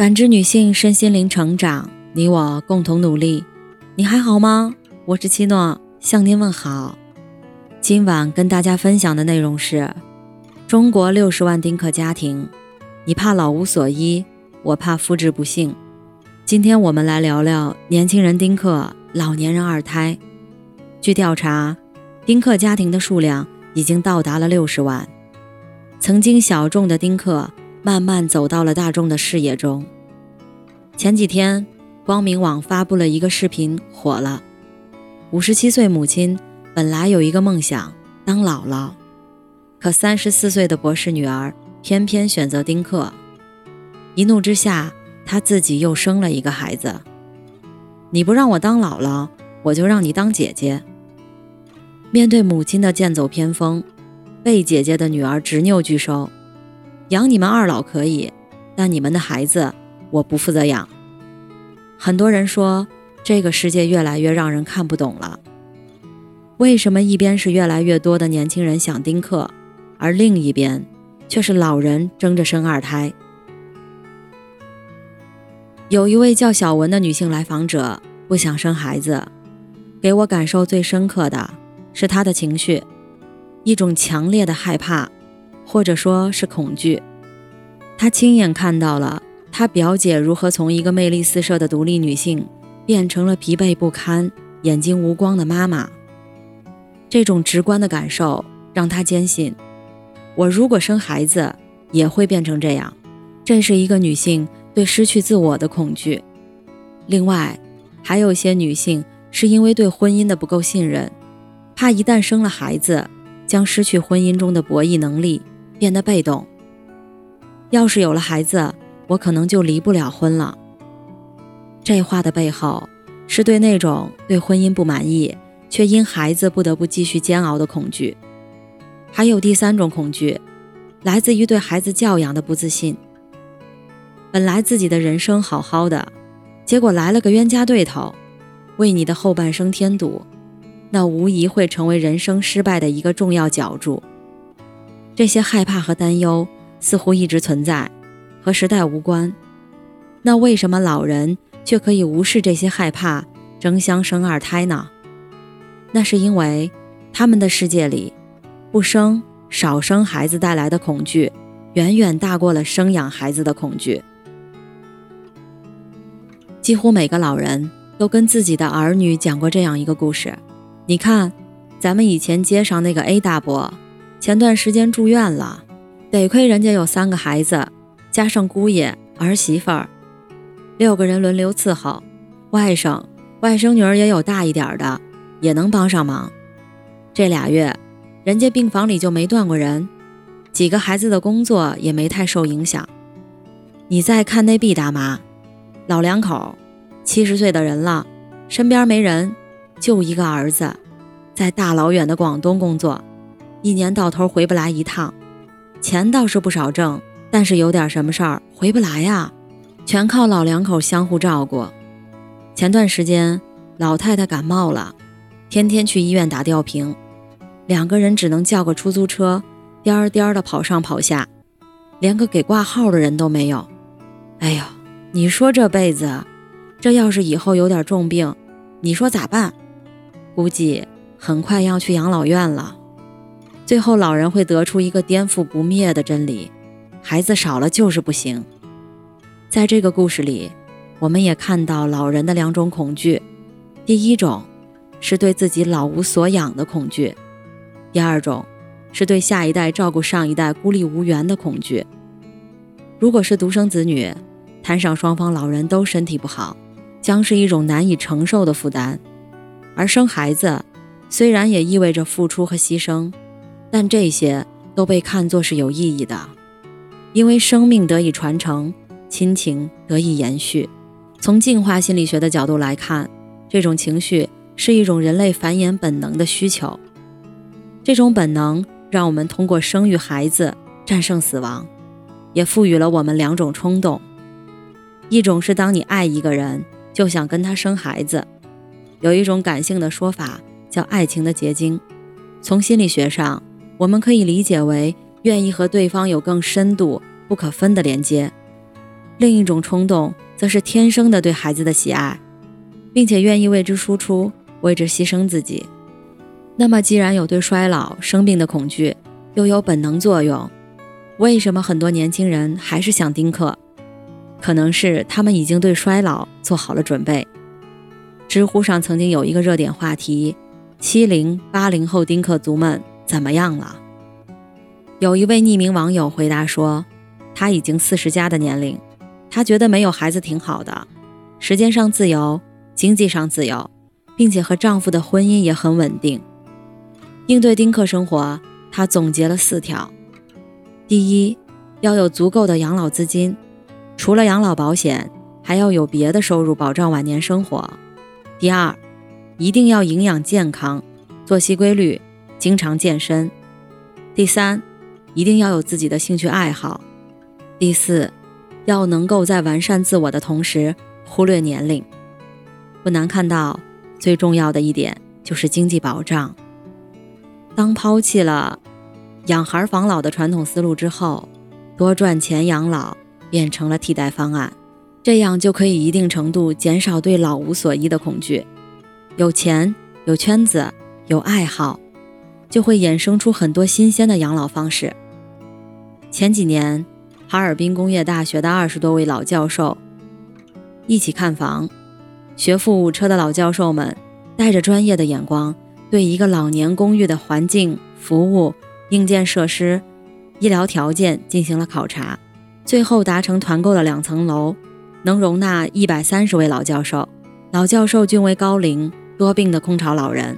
感知女性身心灵成长，你我共同努力。你还好吗？我是七诺，向您问好。今晚跟大家分享的内容是：中国六十万丁克家庭，你怕老无所依，我怕肤质不幸。今天我们来聊聊年轻人丁克，老年人二胎。据调查，丁克家庭的数量已经到达了六十万。曾经小众的丁克。慢慢走到了大众的视野中。前几天，光明网发布了一个视频，火了。五十七岁母亲本来有一个梦想，当姥姥，可三十四岁的博士女儿偏偏选择丁克。一怒之下，她自己又生了一个孩子。你不让我当姥姥，我就让你当姐姐。面对母亲的剑走偏锋，被姐姐的女儿执拗拒收。养你们二老可以，但你们的孩子我不负责养。很多人说这个世界越来越让人看不懂了，为什么一边是越来越多的年轻人想丁克，而另一边却是老人争着生二胎？有一位叫小文的女性来访者不想生孩子，给我感受最深刻的是她的情绪，一种强烈的害怕。或者说是恐惧，他亲眼看到了他表姐如何从一个魅力四射的独立女性，变成了疲惫不堪、眼睛无光的妈妈。这种直观的感受让他坚信，我如果生孩子也会变成这样。这是一个女性对失去自我的恐惧。另外，还有一些女性是因为对婚姻的不够信任，怕一旦生了孩子，将失去婚姻中的博弈能力。变得被动。要是有了孩子，我可能就离不了婚了。这话的背后，是对那种对婚姻不满意，却因孩子不得不继续煎熬的恐惧。还有第三种恐惧，来自于对孩子教养的不自信。本来自己的人生好好的，结果来了个冤家对头，为你的后半生添堵，那无疑会成为人生失败的一个重要角注。这些害怕和担忧似乎一直存在，和时代无关。那为什么老人却可以无视这些害怕，争相生二胎呢？那是因为他们的世界里，不生、少生孩子带来的恐惧，远远大过了生养孩子的恐惧。几乎每个老人都跟自己的儿女讲过这样一个故事：你看，咱们以前街上那个 A 大伯。前段时间住院了，得亏人家有三个孩子，加上姑爷儿媳妇儿，六个人轮流伺候。外甥、外甥女儿也有大一点的，也能帮上忙。这俩月，人家病房里就没断过人，几个孩子的工作也没太受影响。你再看那毕大妈，老两口，七十岁的人了，身边没人，就一个儿子，在大老远的广东工作。一年到头回不来一趟，钱倒是不少挣，但是有点什么事儿回不来呀，全靠老两口相互照顾。前段时间老太太感冒了，天天去医院打吊瓶，两个人只能叫个出租车，颠儿颠儿的跑上跑下，连个给挂号的人都没有。哎呦，你说这辈子，这要是以后有点重病，你说咋办？估计很快要去养老院了。最后，老人会得出一个颠覆不灭的真理：孩子少了就是不行。在这个故事里，我们也看到老人的两种恐惧：第一种是对自己老无所养的恐惧；第二种是对下一代照顾上一代孤立无援的恐惧。如果是独生子女，摊上双方老人都身体不好，将是一种难以承受的负担；而生孩子，虽然也意味着付出和牺牲。但这些都被看作是有意义的，因为生命得以传承，亲情得以延续。从进化心理学的角度来看，这种情绪是一种人类繁衍本能的需求。这种本能让我们通过生育孩子战胜死亡，也赋予了我们两种冲动：一种是当你爱一个人，就想跟他生孩子。有一种感性的说法叫“爱情的结晶”，从心理学上。我们可以理解为愿意和对方有更深度、不可分的连接。另一种冲动则是天生的对孩子的喜爱，并且愿意为之输出，为之牺牲自己。那么，既然有对衰老、生病的恐惧，又有本能作用，为什么很多年轻人还是想丁克？可能是他们已经对衰老做好了准备。知乎上曾经有一个热点话题：七零八零后丁克族们怎么样了？有一位匿名网友回答说，他已经四十加的年龄，他觉得没有孩子挺好的，时间上自由，经济上自由，并且和丈夫的婚姻也很稳定。应对丁克生活，他总结了四条：第一，要有足够的养老资金。除了养老保险，还要有别的收入保障晚年生活。第二，一定要营养健康，作息规律，经常健身。第三，一定要有自己的兴趣爱好。第四，要能够在完善自我的同时忽略年龄。不难看到，最重要的一点就是经济保障。当抛弃了养孩防老的传统思路之后，多赚钱养老。变成了替代方案，这样就可以一定程度减少对老无所依的恐惧。有钱、有圈子、有爱好，就会衍生出很多新鲜的养老方式。前几年，哈尔滨工业大学的二十多位老教授一起看房，学富五车的老教授们带着专业的眼光，对一个老年公寓的环境、服务、硬件设施、医疗条件进行了考察。最后达成团购的两层楼，能容纳一百三十位老教授。老教授均为高龄多病的空巢老人，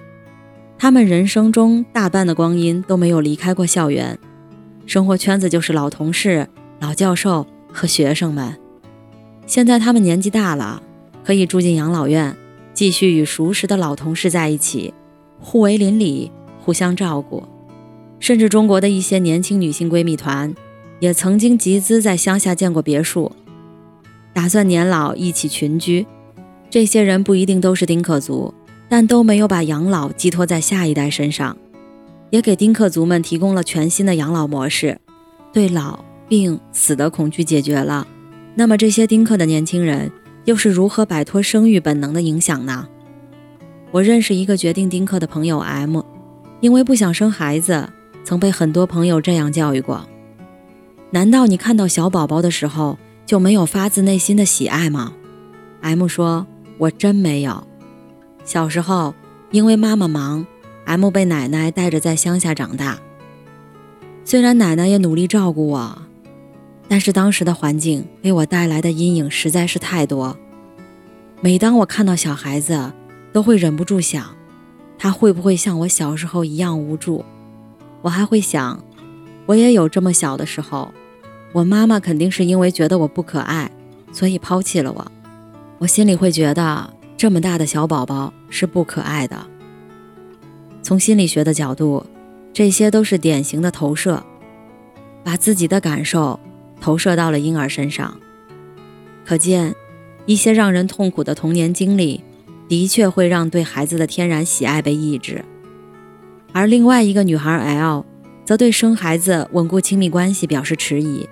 他们人生中大半的光阴都没有离开过校园，生活圈子就是老同事、老教授和学生们。现在他们年纪大了，可以住进养老院，继续与熟识的老同事在一起，互为邻里，互相照顾。甚至中国的一些年轻女性闺蜜团。也曾经集资在乡下建过别墅，打算年老一起群居。这些人不一定都是丁克族，但都没有把养老寄托在下一代身上，也给丁克族们提供了全新的养老模式。对老、病、死的恐惧解决了，那么这些丁克的年轻人又是如何摆脱生育本能的影响呢？我认识一个决定丁克的朋友 M，因为不想生孩子，曾被很多朋友这样教育过。难道你看到小宝宝的时候就没有发自内心的喜爱吗？M 说：“我真没有。小时候因为妈妈忙，M 被奶奶带着在乡下长大。虽然奶奶也努力照顾我，但是当时的环境给我带来的阴影实在是太多。每当我看到小孩子，都会忍不住想，他会不会像我小时候一样无助？我还会想，我也有这么小的时候。”我妈妈肯定是因为觉得我不可爱，所以抛弃了我。我心里会觉得这么大的小宝宝是不可爱的。从心理学的角度，这些都是典型的投射，把自己的感受投射到了婴儿身上。可见，一些让人痛苦的童年经历，的确会让对孩子的天然喜爱被抑制。而另外一个女孩 L，则对生孩子、稳固亲密关系表示迟疑。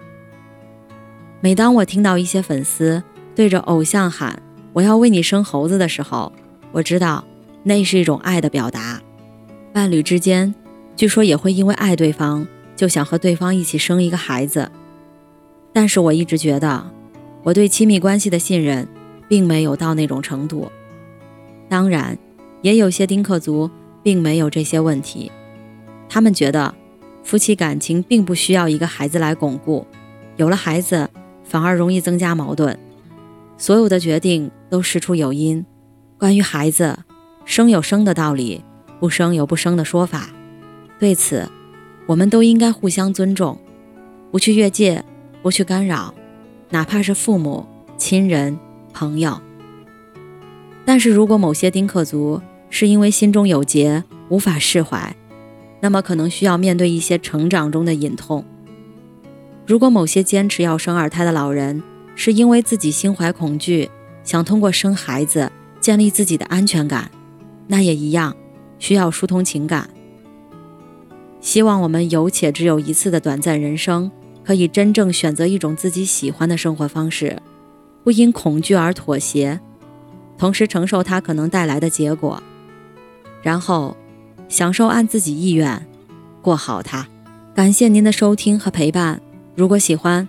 每当我听到一些粉丝对着偶像喊“我要为你生猴子”的时候，我知道那是一种爱的表达。伴侣之间，据说也会因为爱对方，就想和对方一起生一个孩子。但是我一直觉得，我对亲密关系的信任，并没有到那种程度。当然，也有些丁克族并没有这些问题，他们觉得夫妻感情并不需要一个孩子来巩固，有了孩子。反而容易增加矛盾。所有的决定都事出有因。关于孩子，生有生的道理，不生有不生的说法。对此，我们都应该互相尊重，不去越界，不去干扰，哪怕是父母、亲人、朋友。但是如果某些丁克族是因为心中有结，无法释怀，那么可能需要面对一些成长中的隐痛。如果某些坚持要生二胎的老人是因为自己心怀恐惧，想通过生孩子建立自己的安全感，那也一样需要疏通情感。希望我们有且只有一次的短暂人生，可以真正选择一种自己喜欢的生活方式，不因恐惧而妥协，同时承受它可能带来的结果，然后享受按自己意愿过好它。感谢您的收听和陪伴。如果喜欢，